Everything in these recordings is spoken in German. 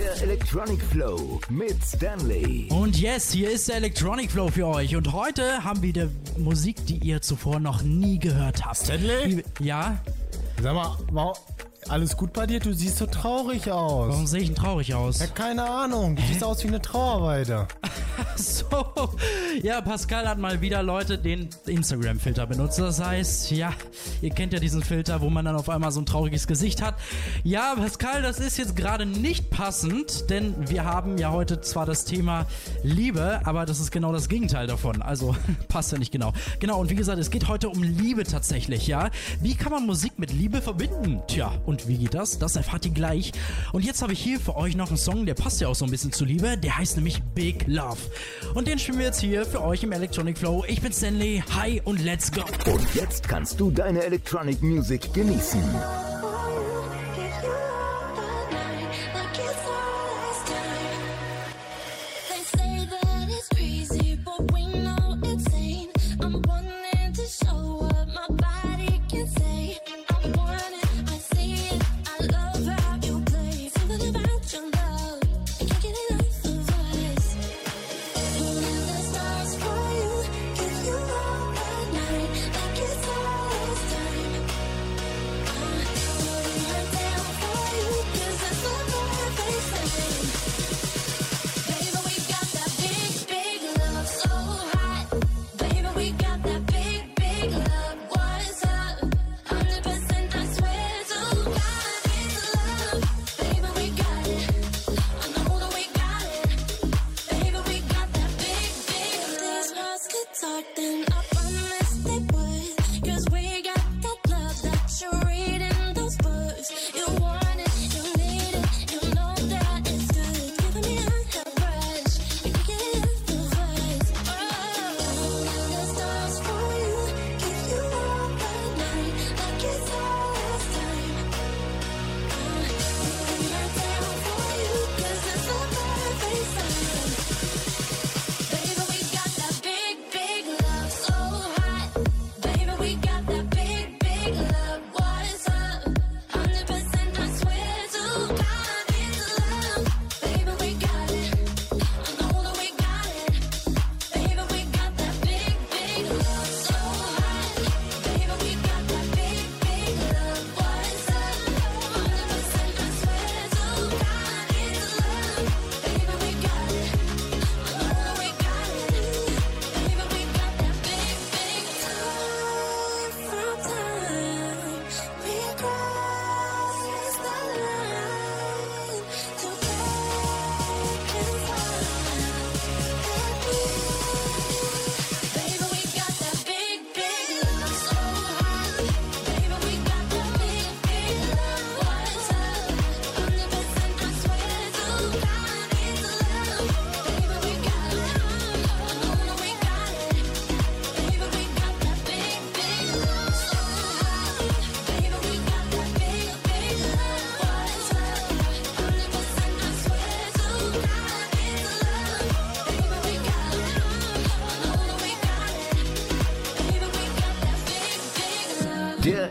Der Electronic Flow mit Stanley. Und yes, hier ist der Electronic Flow für euch. Und heute haben wir wieder Musik, die ihr zuvor noch nie gehört habt. Stanley? Ja? Sag mal, wow, alles gut bei dir? Du siehst so traurig aus. Warum sehe ich denn traurig aus? Ja, keine Ahnung. Du siehst aus wie eine Trauerweide. So, ja, Pascal hat mal wieder Leute den Instagram-Filter benutzt. Das heißt, ja, ihr kennt ja diesen Filter, wo man dann auf einmal so ein trauriges Gesicht hat. Ja, Pascal, das ist jetzt gerade nicht passend, denn wir haben ja heute zwar das Thema Liebe, aber das ist genau das Gegenteil davon. Also passt ja nicht genau. Genau, und wie gesagt, es geht heute um Liebe tatsächlich, ja. Wie kann man Musik mit Liebe verbinden? Tja, und wie geht das? Das erfahrt ihr gleich. Und jetzt habe ich hier für euch noch einen Song, der passt ja auch so ein bisschen zu Liebe. Der heißt nämlich Big Love. Und den spielen wir jetzt hier für euch im Electronic Flow. Ich bin Stanley. Hi und let's go. Und jetzt kannst du deine Electronic Music genießen.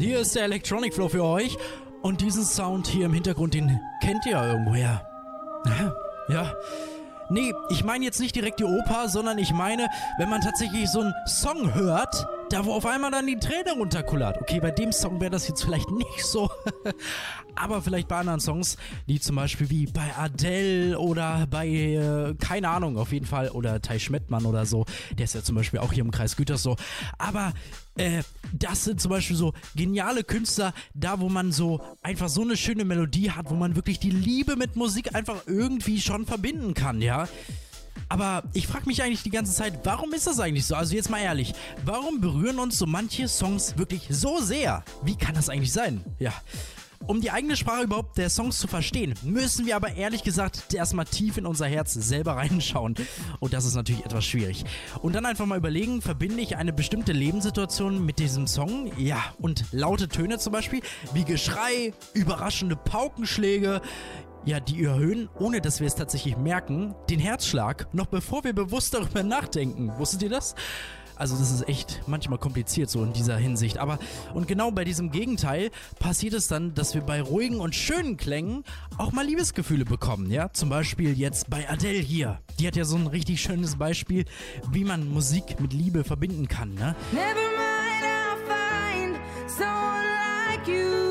Hier ist der Electronic Flow für euch. Und diesen Sound hier im Hintergrund, den kennt ihr ja irgendwoher. Ja. Nee, ich meine jetzt nicht direkt die Oper, sondern ich meine, wenn man tatsächlich so einen Song hört, da wo auf einmal dann die Träne runterkullert. Okay, bei dem Song wäre das jetzt vielleicht nicht so. Aber vielleicht bei anderen Songs, die zum Beispiel wie bei Adele oder bei, äh, keine Ahnung, auf jeden Fall, oder Tai Schmettmann oder so. Der ist ja zum Beispiel auch hier im Kreis Gütersloh. Aber äh, das sind zum Beispiel so geniale Künstler, da wo man so einfach so eine schöne Melodie hat, wo man wirklich die Liebe mit Musik einfach irgendwie schon verbinden kann, ja. Aber ich frage mich eigentlich die ganze Zeit, warum ist das eigentlich so? Also jetzt mal ehrlich, warum berühren uns so manche Songs wirklich so sehr? Wie kann das eigentlich sein? Ja. Um die eigene Sprache überhaupt der Songs zu verstehen, müssen wir aber ehrlich gesagt erstmal tief in unser Herz selber reinschauen. Und das ist natürlich etwas schwierig. Und dann einfach mal überlegen, verbinde ich eine bestimmte Lebenssituation mit diesem Song? Ja, und laute Töne zum Beispiel, wie Geschrei, überraschende Paukenschläge, ja, die erhöhen, ohne dass wir es tatsächlich merken, den Herzschlag, noch bevor wir bewusst darüber nachdenken. Wusstet ihr das? Also das ist echt manchmal kompliziert so in dieser Hinsicht. Aber und genau bei diesem Gegenteil passiert es dann, dass wir bei ruhigen und schönen Klängen auch mal Liebesgefühle bekommen. Ja, zum Beispiel jetzt bei Adele hier. Die hat ja so ein richtig schönes Beispiel, wie man Musik mit Liebe verbinden kann. Ne? Never mind, I'll find someone like you.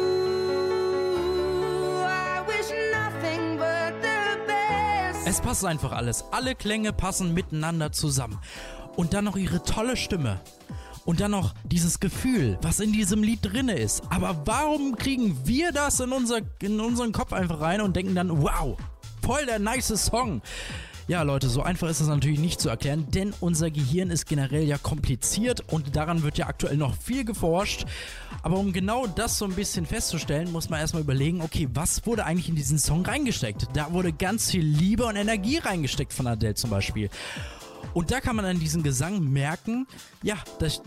Es passt einfach alles. Alle Klänge passen miteinander zusammen. Und dann noch ihre tolle Stimme. Und dann noch dieses Gefühl, was in diesem Lied drinne ist. Aber warum kriegen wir das in, unser, in unseren Kopf einfach rein und denken dann, wow, voll der nice Song. Ja, Leute, so einfach ist das natürlich nicht zu erklären, denn unser Gehirn ist generell ja kompliziert und daran wird ja aktuell noch viel geforscht. Aber um genau das so ein bisschen festzustellen, muss man erstmal überlegen, okay, was wurde eigentlich in diesen Song reingesteckt? Da wurde ganz viel Liebe und Energie reingesteckt von Adele zum Beispiel. Und da kann man an diesem Gesang merken, ja, dass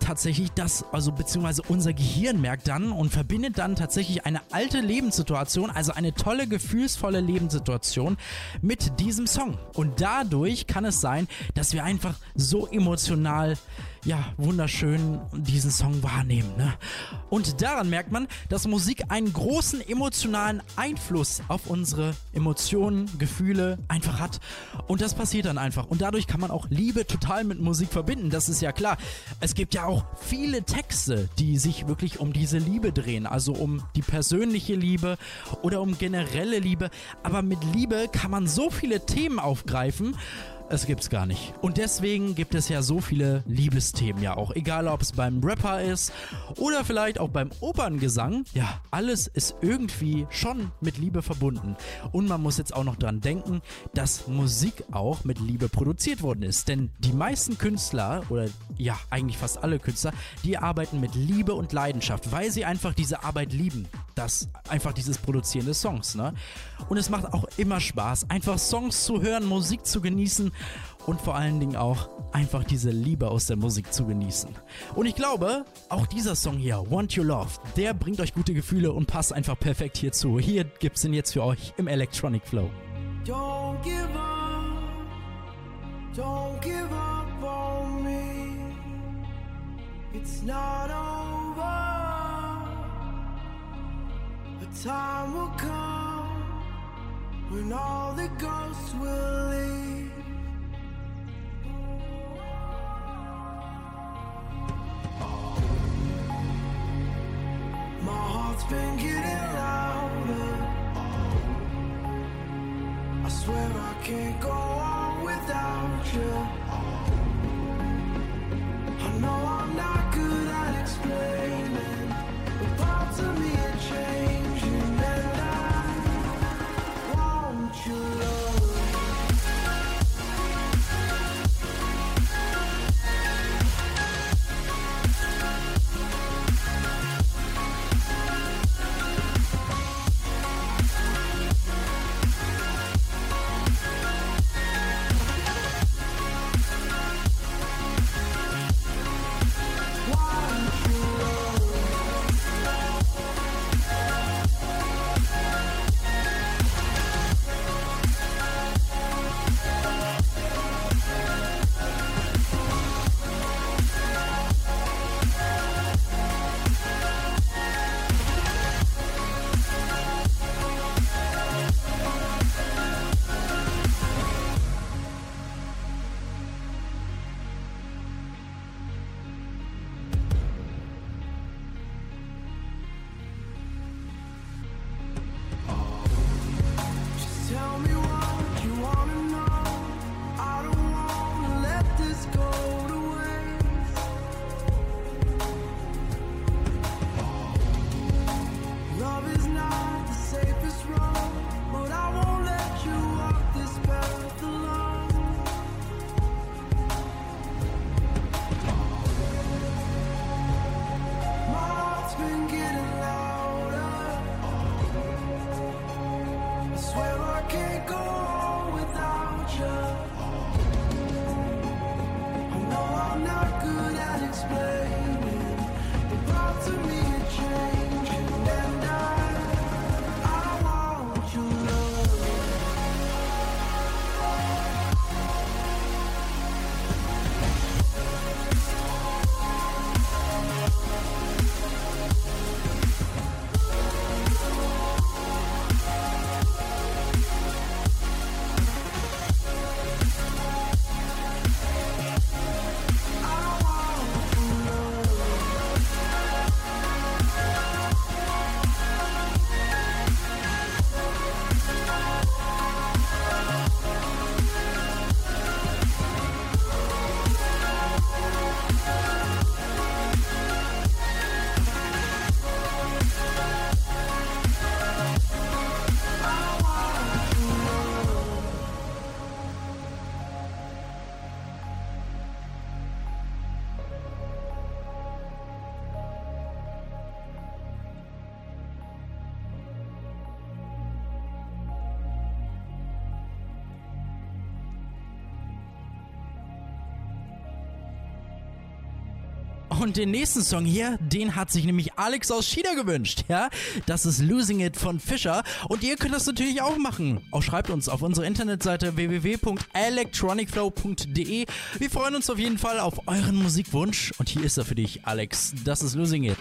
tatsächlich das, also beziehungsweise unser Gehirn merkt dann und verbindet dann tatsächlich eine alte Lebenssituation, also eine tolle, gefühlsvolle Lebenssituation mit diesem Song. Und dadurch kann es sein, dass wir einfach so emotional ja, wunderschön diesen Song wahrnehmen. Ne? Und daran merkt man, dass Musik einen großen emotionalen Einfluss auf unsere Emotionen, Gefühle einfach hat. Und das passiert dann einfach. Und dadurch kann man auch Liebe total mit Musik verbinden. Das ist ja klar. Es gibt ja auch viele Texte, die sich wirklich um diese Liebe drehen. Also um die persönliche Liebe oder um generelle Liebe. Aber mit Liebe kann man so viele Themen aufgreifen. Es gibt's gar nicht. Und deswegen gibt es ja so viele Liebesthemen ja auch. Egal ob es beim Rapper ist oder vielleicht auch beim Operngesang. Ja, alles ist irgendwie schon mit Liebe verbunden. Und man muss jetzt auch noch dran denken, dass Musik auch mit Liebe produziert worden ist. Denn die meisten Künstler oder ja, eigentlich fast alle Künstler, die arbeiten mit Liebe und Leidenschaft, weil sie einfach diese Arbeit lieben. Das einfach dieses Produzieren des Songs, ne? Und es macht auch immer Spaß, einfach Songs zu hören, Musik zu genießen und vor allen Dingen auch einfach diese Liebe aus der Musik zu genießen. Und ich glaube, auch dieser Song hier, Want You Love, der bringt euch gute Gefühle und passt einfach perfekt hierzu. Hier gibt's ihn jetzt für euch im Electronic Flow. Don't give up, don't give up on me. It's not over. Time will come when all the ghosts will leave. My heart's been getting louder. I swear I can't go on without you. I know I'm not good at explaining, Und den nächsten Song hier, den hat sich nämlich Alex aus China gewünscht, ja? Das ist Losing It von Fischer und ihr könnt das natürlich auch machen. Auch schreibt uns auf unsere Internetseite www.electronicflow.de. Wir freuen uns auf jeden Fall auf euren Musikwunsch und hier ist er für dich, Alex. Das ist Losing It.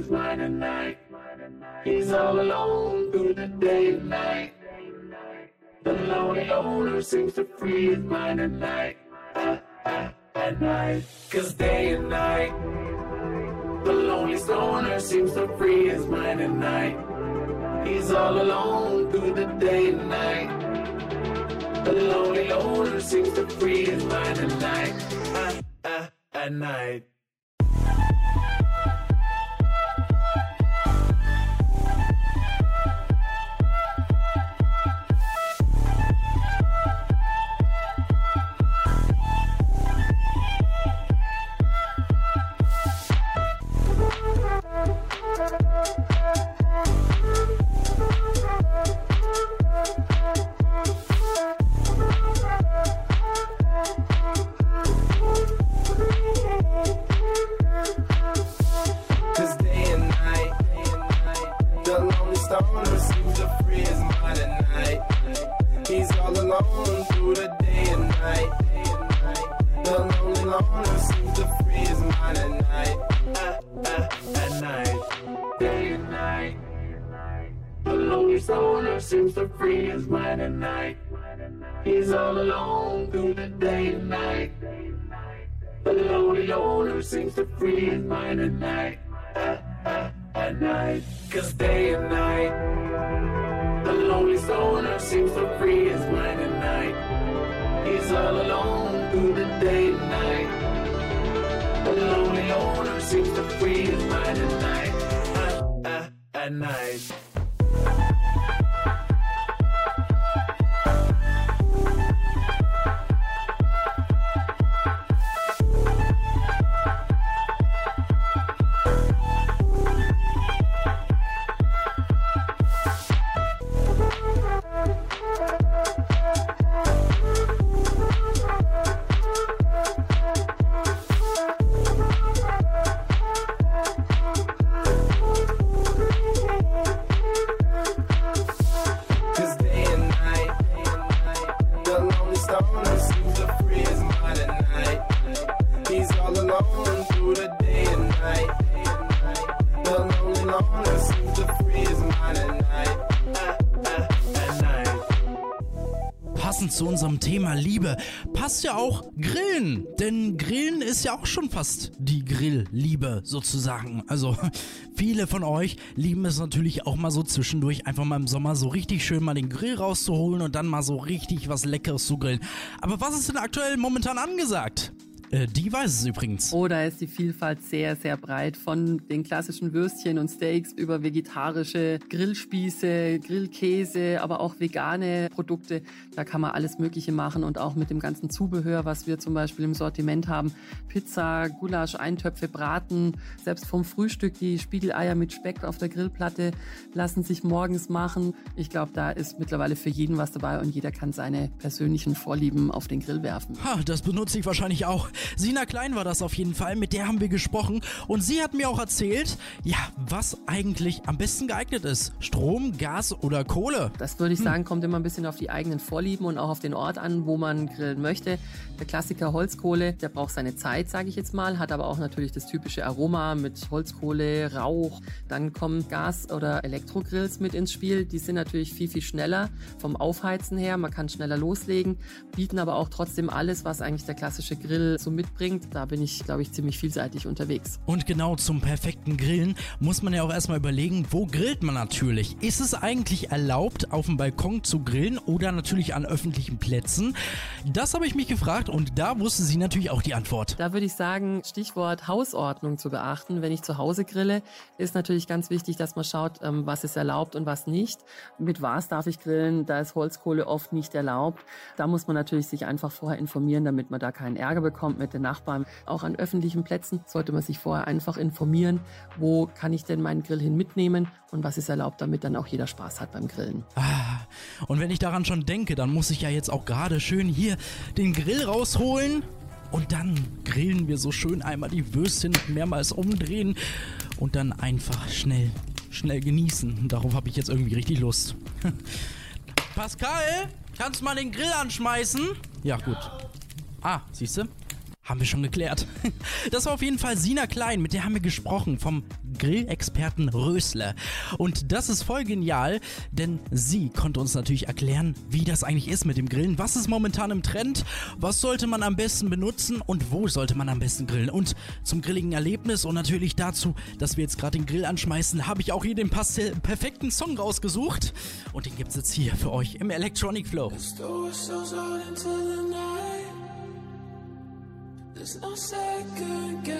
His mind at night. He's all alone through the day and night. The lonely loner seems to free his mind at night. At night. Cause day and night. The lonely stoner seems to free his mind at night. He's all alone through the day and night. The lonely loner seems to free his mind at night. At night. seems to freeze mine at night, at, at, at night. Cause they Thema Liebe passt ja auch Grillen. Denn Grillen ist ja auch schon fast die Grillliebe sozusagen. Also viele von euch lieben es natürlich auch mal so zwischendurch einfach mal im Sommer so richtig schön mal den Grill rauszuholen und dann mal so richtig was Leckeres zu grillen. Aber was ist denn aktuell momentan angesagt? Äh, die weiß es übrigens. Oh, da ist die Vielfalt sehr, sehr breit. Von den klassischen Würstchen und Steaks über vegetarische Grillspieße, Grillkäse, aber auch vegane Produkte. Da kann man alles Mögliche machen und auch mit dem ganzen Zubehör, was wir zum Beispiel im Sortiment haben. Pizza, Gulasch, Eintöpfe, Braten. Selbst vom Frühstück die Spiegeleier mit Speck auf der Grillplatte lassen sich morgens machen. Ich glaube, da ist mittlerweile für jeden was dabei und jeder kann seine persönlichen Vorlieben auf den Grill werfen. Ha, das benutze ich wahrscheinlich auch. Sina Klein war das auf jeden Fall, mit der haben wir gesprochen und sie hat mir auch erzählt, ja, was eigentlich am besten geeignet ist. Strom, Gas oder Kohle. Das würde ich sagen, kommt immer ein bisschen auf die eigenen Vorlieben und auch auf den Ort an, wo man grillen möchte. Der Klassiker Holzkohle, der braucht seine Zeit, sage ich jetzt mal, hat aber auch natürlich das typische Aroma mit Holzkohle, Rauch. Dann kommen Gas- oder Elektrogrills mit ins Spiel. Die sind natürlich viel, viel schneller vom Aufheizen her. Man kann schneller loslegen, bieten aber auch trotzdem alles, was eigentlich der klassische Grill so mitbringt. Da bin ich, glaube ich, ziemlich vielseitig unterwegs. Und genau zum perfekten Grillen muss man ja auch erstmal überlegen, wo grillt man natürlich? Ist es eigentlich erlaubt, auf dem Balkon zu grillen oder natürlich an öffentlichen Plätzen? Das habe ich mich gefragt und da wusste sie natürlich auch die Antwort. Da würde ich sagen, Stichwort Hausordnung zu beachten. Wenn ich zu Hause grille, ist natürlich ganz wichtig, dass man schaut, ähm, was ist erlaubt und was nicht. Mit was darf ich grillen? Da ist Holzkohle oft nicht erlaubt. Da muss man natürlich sich einfach vorher informieren, damit man da keinen Ärger bekommt mit den Nachbarn. Auch an öffentlichen Plätzen sollte man sich vorher einfach informieren, wo kann ich denn meinen Grill hin mitnehmen und was ist erlaubt, damit dann auch jeder Spaß hat beim Grillen. Ah, und wenn ich daran schon denke, dann muss ich ja jetzt auch gerade schön hier den Grill rausholen. Und dann grillen wir so schön einmal die Würstchen mehrmals umdrehen und dann einfach schnell, schnell genießen. Darauf habe ich jetzt irgendwie richtig Lust. Pascal, kannst du mal den Grill anschmeißen? Ja, gut. Ah, siehst du? Haben wir schon geklärt. Das war auf jeden Fall Sina Klein, mit der haben wir gesprochen, vom Grillexperten Rösle. Und das ist voll genial, denn sie konnte uns natürlich erklären, wie das eigentlich ist mit dem Grillen. Was ist momentan im Trend? Was sollte man am besten benutzen und wo sollte man am besten grillen? Und zum grilligen Erlebnis und natürlich dazu, dass wir jetzt gerade den Grill anschmeißen, habe ich auch hier den perfekten Song rausgesucht. Und den gibt es jetzt hier für euch im Electronic Flow. Night. There's no second guessing.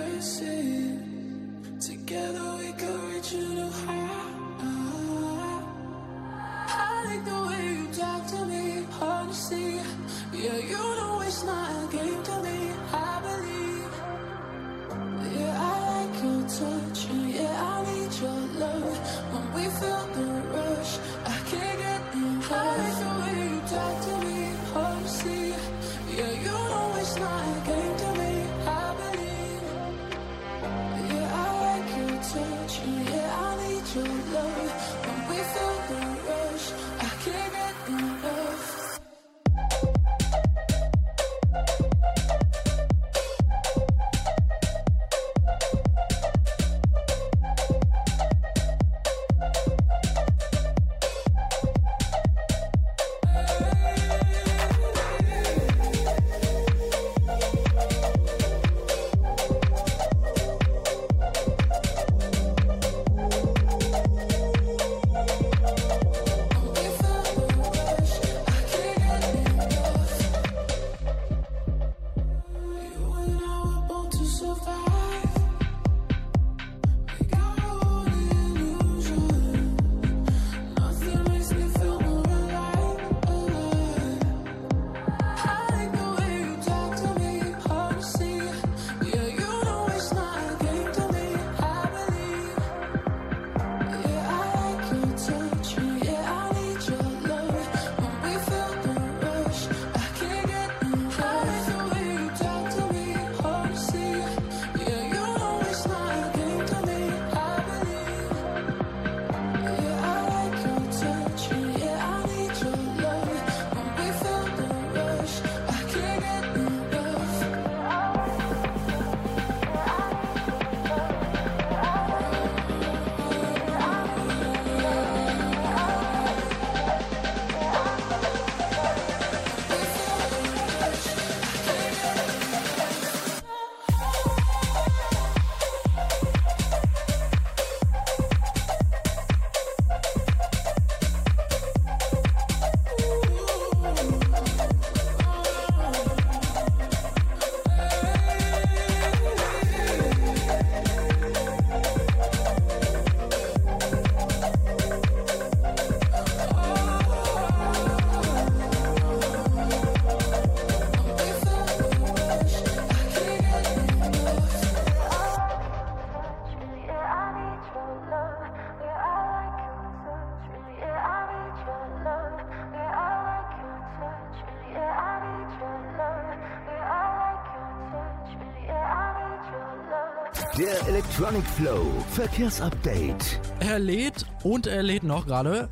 Electronic Flow Verkehrsupdate. Er lädt und er lädt noch gerade.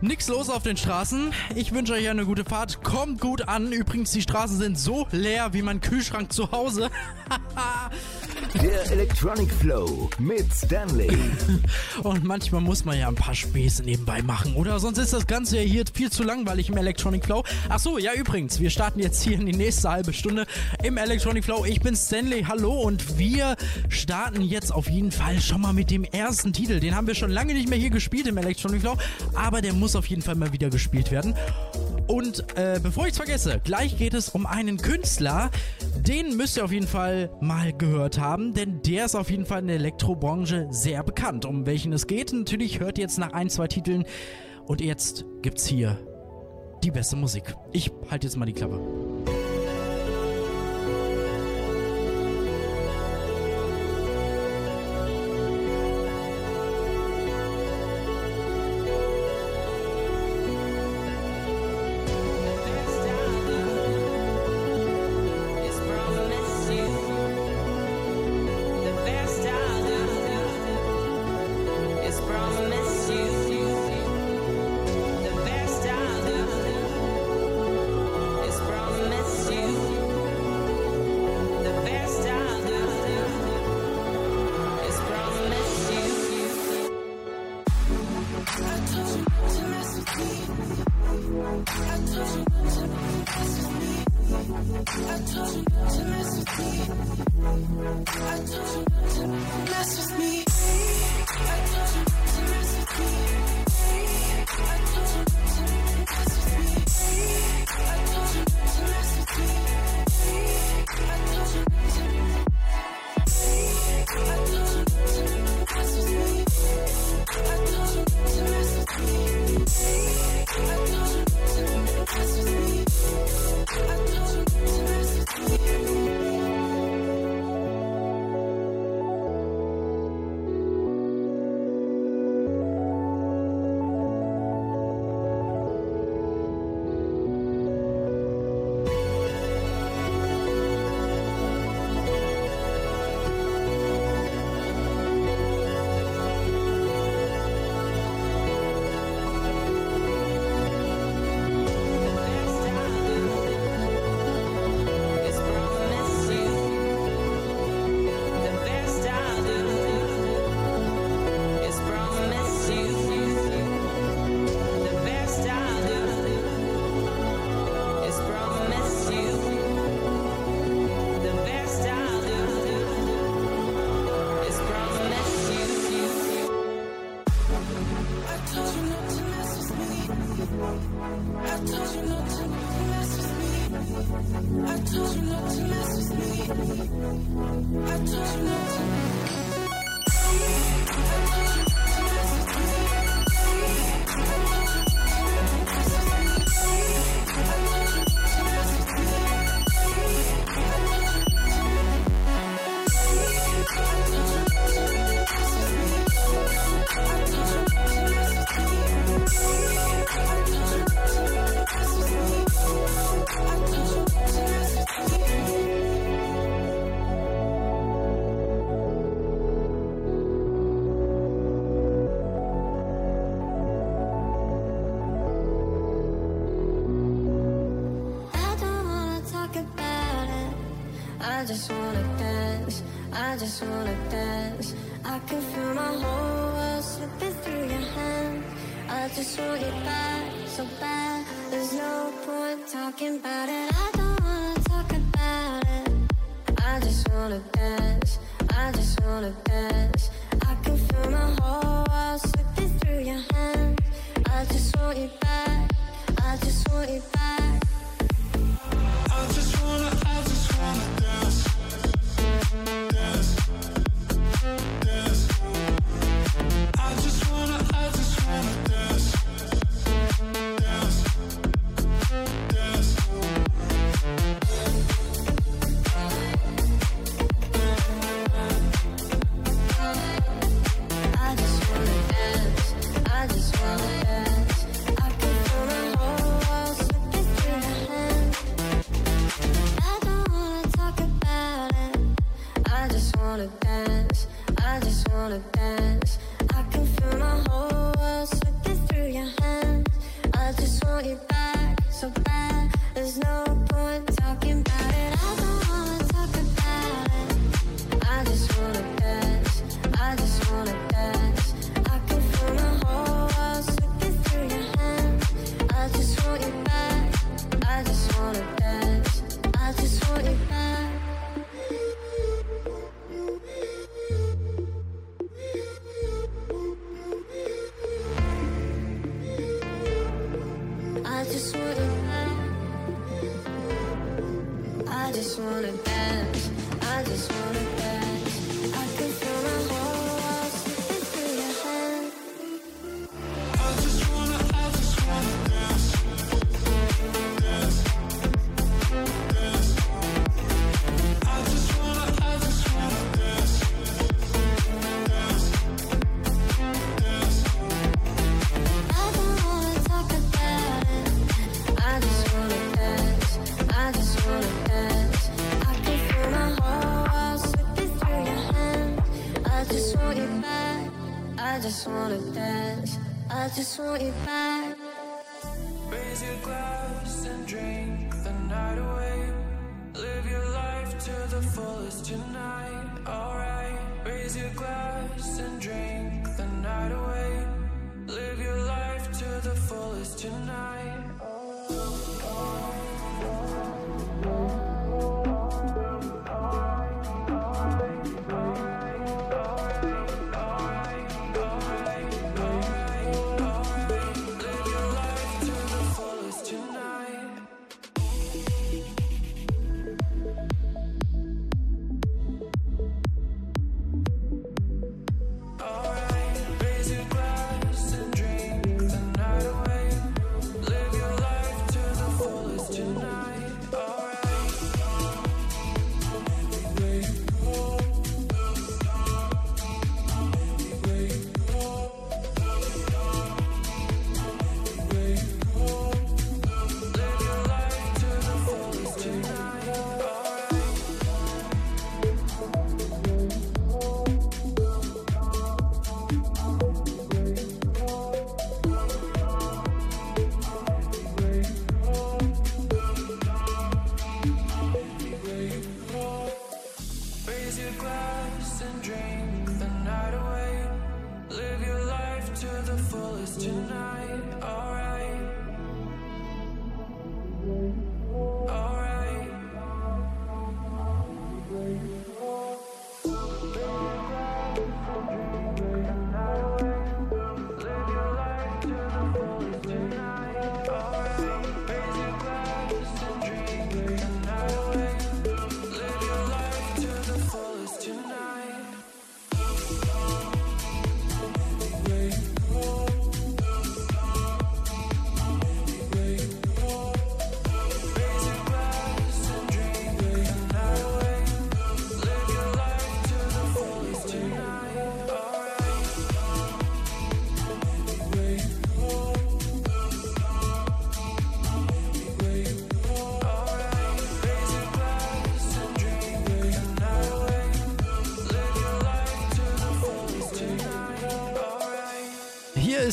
Nix los auf den Straßen. Ich wünsche euch eine gute Fahrt. Kommt gut an. Übrigens, die Straßen sind so leer wie mein Kühlschrank zu Hause. Electronic Flow mit Stanley. Und manchmal muss man ja ein paar Späße nebenbei machen, oder? Sonst ist das Ganze ja hier viel zu langweilig im Electronic Flow. Ach so, ja übrigens, wir starten jetzt hier in die nächste halbe Stunde im Electronic Flow. Ich bin Stanley, hallo und wir starten jetzt auf jeden Fall schon mal mit dem ersten Titel. Den haben wir schon lange nicht mehr hier gespielt im Electronic Flow, aber der muss auf jeden Fall mal wieder gespielt werden. Und äh, bevor ich es vergesse, gleich geht es um einen Künstler. Den müsst ihr auf jeden Fall mal gehört haben, denn der ist auf jeden Fall in der Elektrobranche sehr bekannt. Um welchen es geht, natürlich hört ihr jetzt nach ein, zwei Titeln. Und jetzt gibt's hier die beste Musik. Ich halte jetzt mal die Klappe. just wanna dance, I just wanna dance. I can feel my whole world slipping through your hands. I just want you back, so bad. There's no point talking about it. I don't wanna talk about it. I just wanna dance, I just wanna dance. I can feel my whole world slipping through your hands. I just want you back, I just want you back. I just wanna dance. I just wanna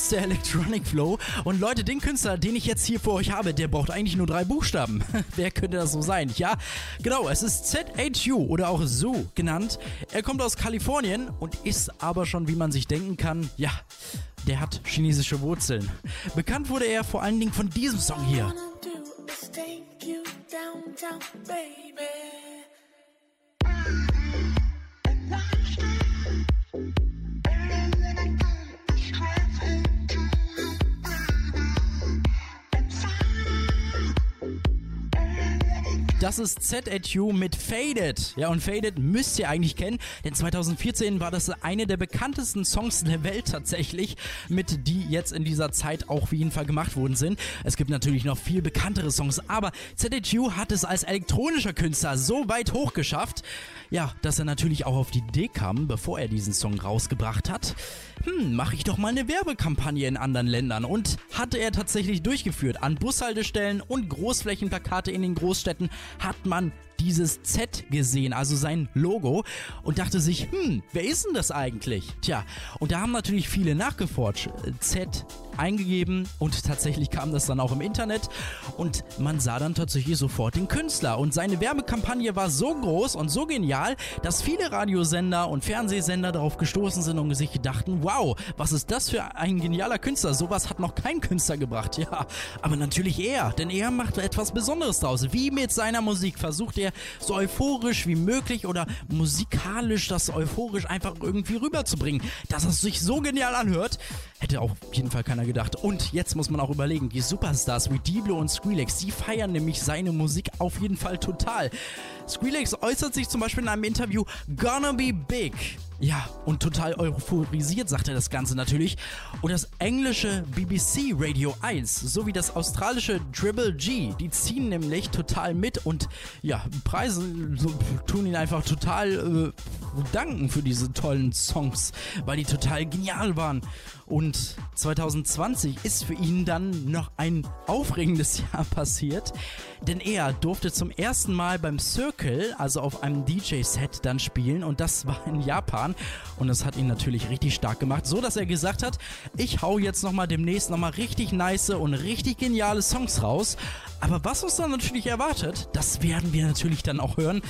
ist der Electronic Flow. Und Leute, den Künstler, den ich jetzt hier für euch habe, der braucht eigentlich nur drei Buchstaben. Wer könnte das so sein? Ja, genau, es ist ZHU oder auch Zoo genannt. Er kommt aus Kalifornien und ist aber schon, wie man sich denken kann, ja, der hat chinesische Wurzeln. Bekannt wurde er vor allen Dingen von diesem Song hier. wanna do is take downtown, baby. Das ist ZHU mit Faded. Ja, und Faded müsst ihr eigentlich kennen, denn 2014 war das eine der bekanntesten Songs der Welt tatsächlich, mit die jetzt in dieser Zeit auch auf jeden Fall gemacht worden sind. Es gibt natürlich noch viel bekanntere Songs, aber ZHU hat es als elektronischer Künstler so weit hoch geschafft, ja, dass er natürlich auch auf die Idee kam, bevor er diesen Song rausgebracht hat. Hm, mache ich doch mal eine Werbekampagne in anderen Ländern und hatte er tatsächlich durchgeführt. An Bushaltestellen und Großflächenplakate in den Großstädten hat man dieses Z gesehen, also sein Logo und dachte sich, hm, wer ist denn das eigentlich? Tja, und da haben natürlich viele nachgeforscht, Z eingegeben und tatsächlich kam das dann auch im Internet und man sah dann tatsächlich sofort den Künstler und seine Werbekampagne war so groß und so genial, dass viele Radiosender und Fernsehsender darauf gestoßen sind und sich dachten, wow, was ist das für ein genialer Künstler? Sowas hat noch kein Künstler gebracht. Ja, aber natürlich er, denn er macht etwas Besonderes draus. Wie mit seiner Musik versucht er so euphorisch wie möglich oder musikalisch das euphorisch einfach irgendwie rüberzubringen, dass es sich so genial anhört. Hätte auf jeden Fall keiner gedacht. Und jetzt muss man auch überlegen, die Superstars wie Diblo und Skrillex, die feiern nämlich seine Musik auf jeden Fall total. Skrillex äußert sich zum Beispiel in einem Interview, gonna be big. Ja, und total euphorisiert sagt er das Ganze natürlich. Und das englische BBC Radio 1 sowie das australische Dribble G, die ziehen nämlich total mit und ja, preisen, so, tun ihn einfach total äh, danken für diese tollen Songs, weil die total genial waren. Und 2020 ist für ihn dann noch ein aufregendes Jahr passiert, denn er durfte zum ersten Mal beim Circle, also auf einem DJ-Set, dann spielen und das war in Japan und das hat ihn natürlich richtig stark gemacht, so dass er gesagt hat, ich hau jetzt nochmal demnächst nochmal richtig nice und richtig geniale Songs raus. Aber was uns dann natürlich erwartet, das werden wir natürlich dann auch hören.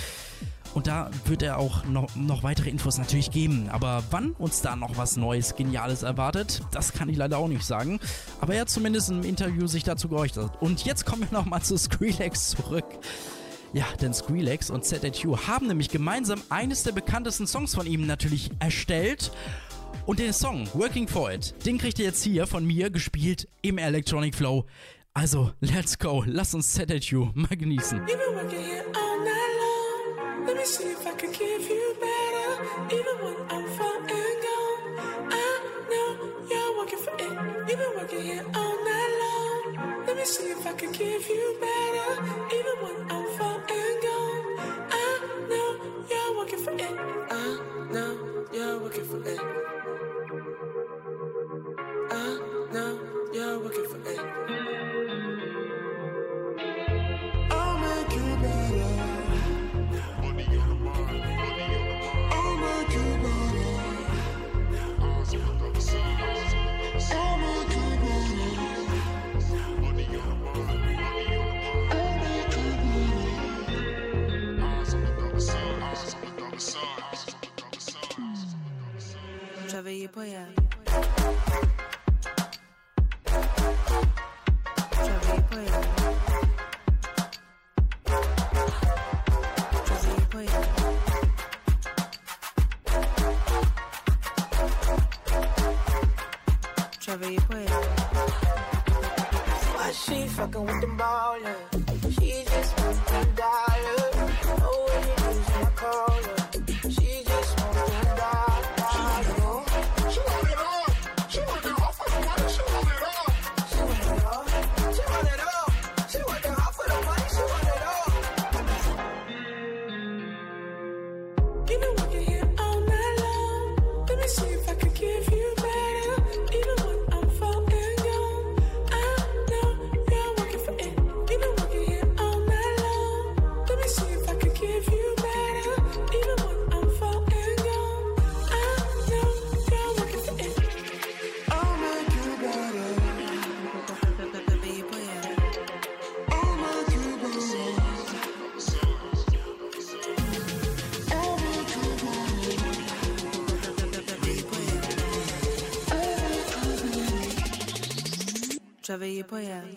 Und da wird er auch noch, noch weitere Infos natürlich geben. Aber wann uns da noch was Neues, Geniales erwartet, das kann ich leider auch nicht sagen. Aber er hat zumindest im Interview sich dazu geäußert. Und jetzt kommen wir nochmal zu Skrillex zurück. Ja, denn Skrillex und ZHU haben nämlich gemeinsam eines der bekanntesten Songs von ihm natürlich erstellt. Und den Song Working For It, den kriegt ihr jetzt hier von mir gespielt im Electronic Flow. Also, let's go, lass uns ZHU mal genießen. You've been working here all night long. Let me see if I can give you better. Even when I'm far and gone. I know you're working for it. You've been working here all night long. Let me see if I can give you better. Even when I'm far and gone. I know you're working for it. I know you're working for it. I know you're working for it. Yeah. travaillez pas, Yann.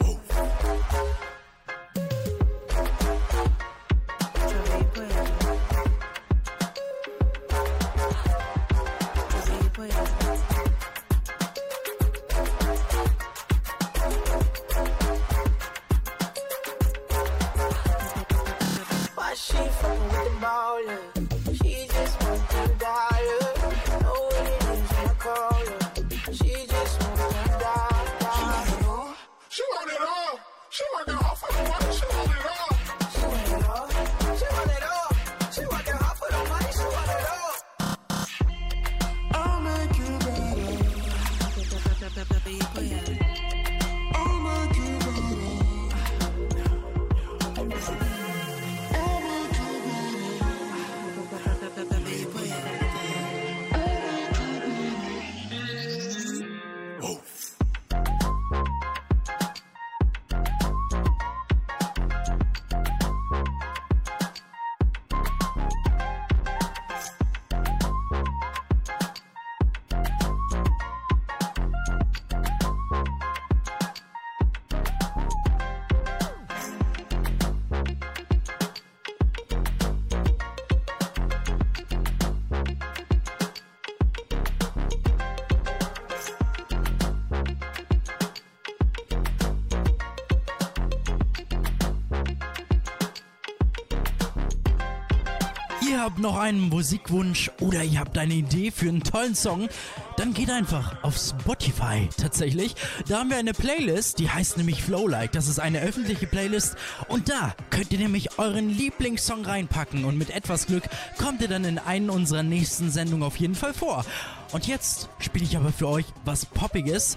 noch einen Musikwunsch oder ihr habt eine Idee für einen tollen Song, dann geht einfach auf Spotify tatsächlich. Da haben wir eine Playlist, die heißt nämlich Flow Like. Das ist eine öffentliche Playlist und da könnt ihr nämlich euren Lieblingssong reinpacken und mit etwas Glück kommt ihr dann in einen unserer nächsten Sendungen auf jeden Fall vor. Und jetzt spiele ich aber für euch was Poppiges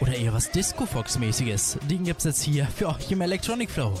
oder eher was Disco Fox mäßiges. Den gibt es jetzt hier für euch im Electronic Flow.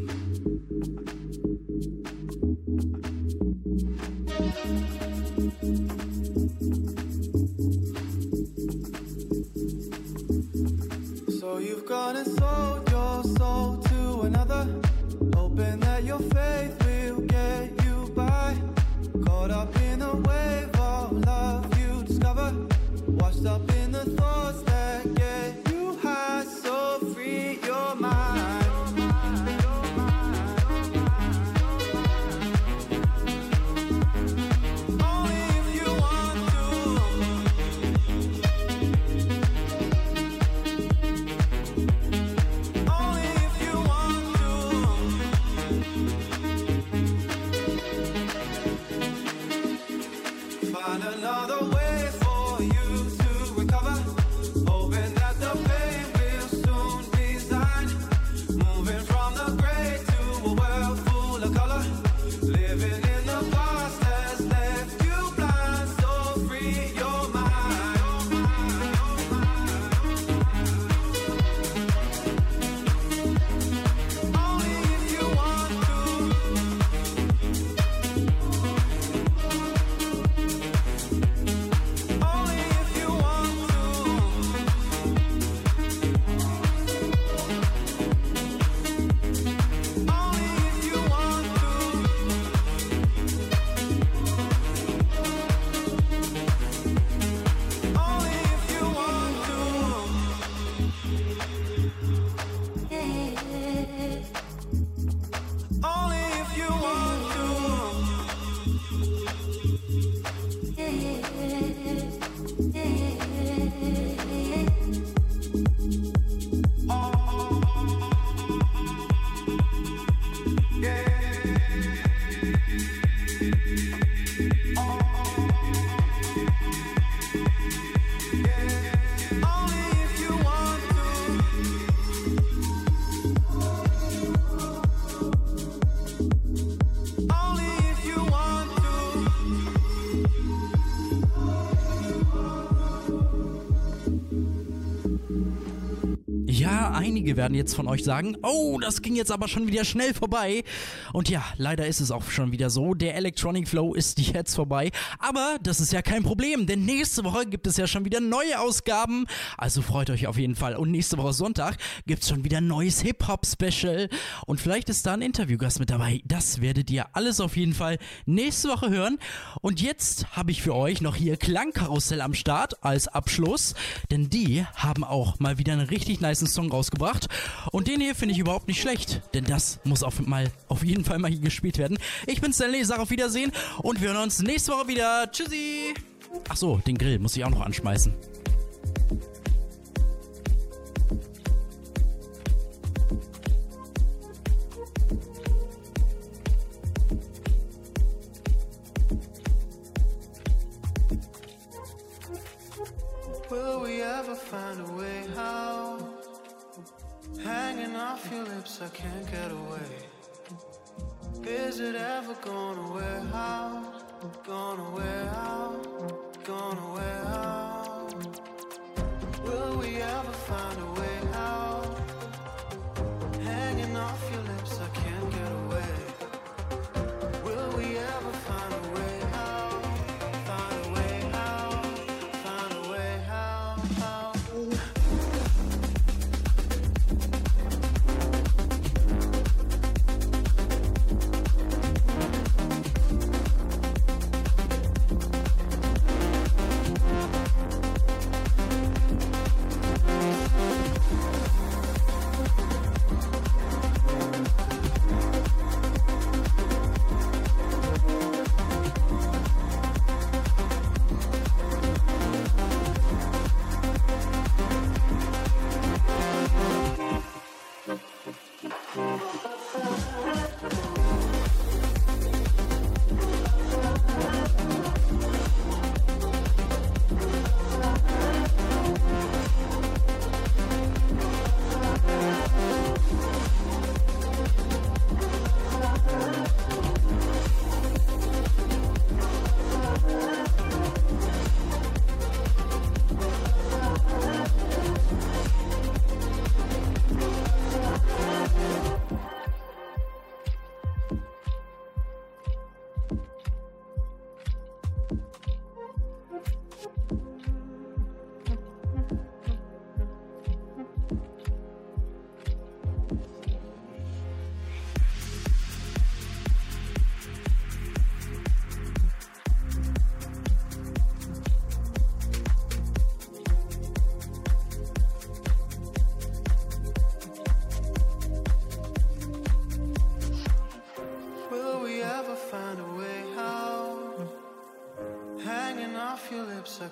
Werden jetzt von euch sagen, oh, das ging jetzt aber schon wieder schnell vorbei. Und ja, leider ist es auch schon wieder so. Der Electronic Flow ist jetzt vorbei. Aber das ist ja kein Problem, denn nächste Woche gibt es ja schon wieder neue Ausgaben. Also freut euch auf jeden Fall. Und nächste Woche Sonntag gibt es schon wieder ein neues Hip-Hop-Special. Und vielleicht ist da ein Interviewgast mit dabei. Das werdet ihr alles auf jeden Fall nächste Woche hören. Und jetzt habe ich für euch noch hier Klangkarussell am Start als Abschluss. Denn die haben auch mal wieder einen richtig nice Song rausgebracht. Und den hier finde ich überhaupt nicht schlecht. Denn das muss auf, mal, auf jeden Fall mal hier gespielt werden. Ich bin Stanley, sag auf Wiedersehen. Und wir hören uns nächste Woche wieder. Tschüssi. Ach so, den Grill muss ich auch noch anschmeißen. Will we ever find a way out? Hanging off your lips, I can't get away.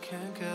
Can't get